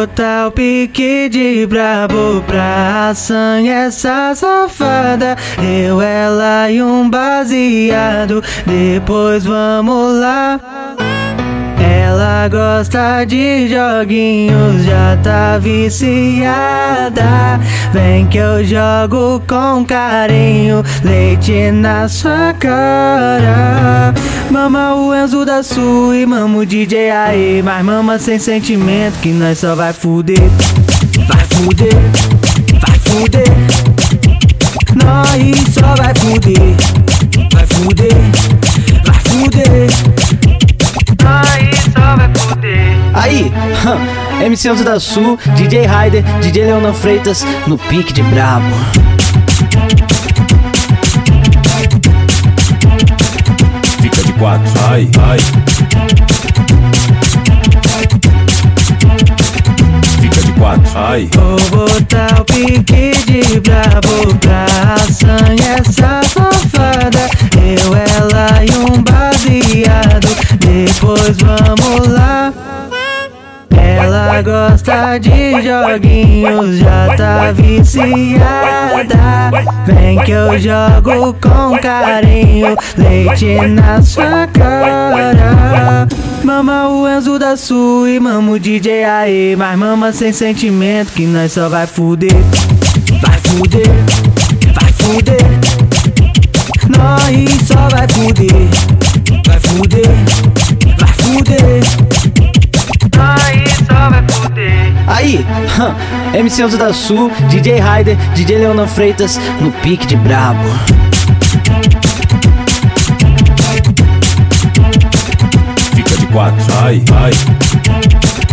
botar o pique de brabo pra sangue essa safada. Eu, ela e um baseado. Depois vamos lá. Ela gosta de joguinhos, já tá viciada. Vem que eu jogo com carinho, leite na sua cara. Mama o Enzo da Sul e mama o DJ aí. Mas mama sem sentimento, que nós só vai fuder. Vai fuder, vai fuder. Nós só vai fuder. Vai fuder, vai fuder. MC Enzo da Sul, DJ Ryder, DJ Leonan Freitas, no pique de brabo. Fica de quatro, ai, ai. Fica de quatro, ai. Vou botar o pique de brabo pra sangue essa safada. Eu, ela e um baseado. Depois vamos lá. Ela gosta de joguinhos, já tá viciada. Vem que eu jogo com carinho, leite na sua cara. Mama o Enzo da Sul e mama o DJ aí. Mas mama sem sentimento, que nós só vai fuder. Vai fuder, vai fuder. Nós só Aí, MC Enzo da Sul, DJ Ryder, DJ Leonan Freitas, no pique de brabo. Fica de quatro, ai, ai.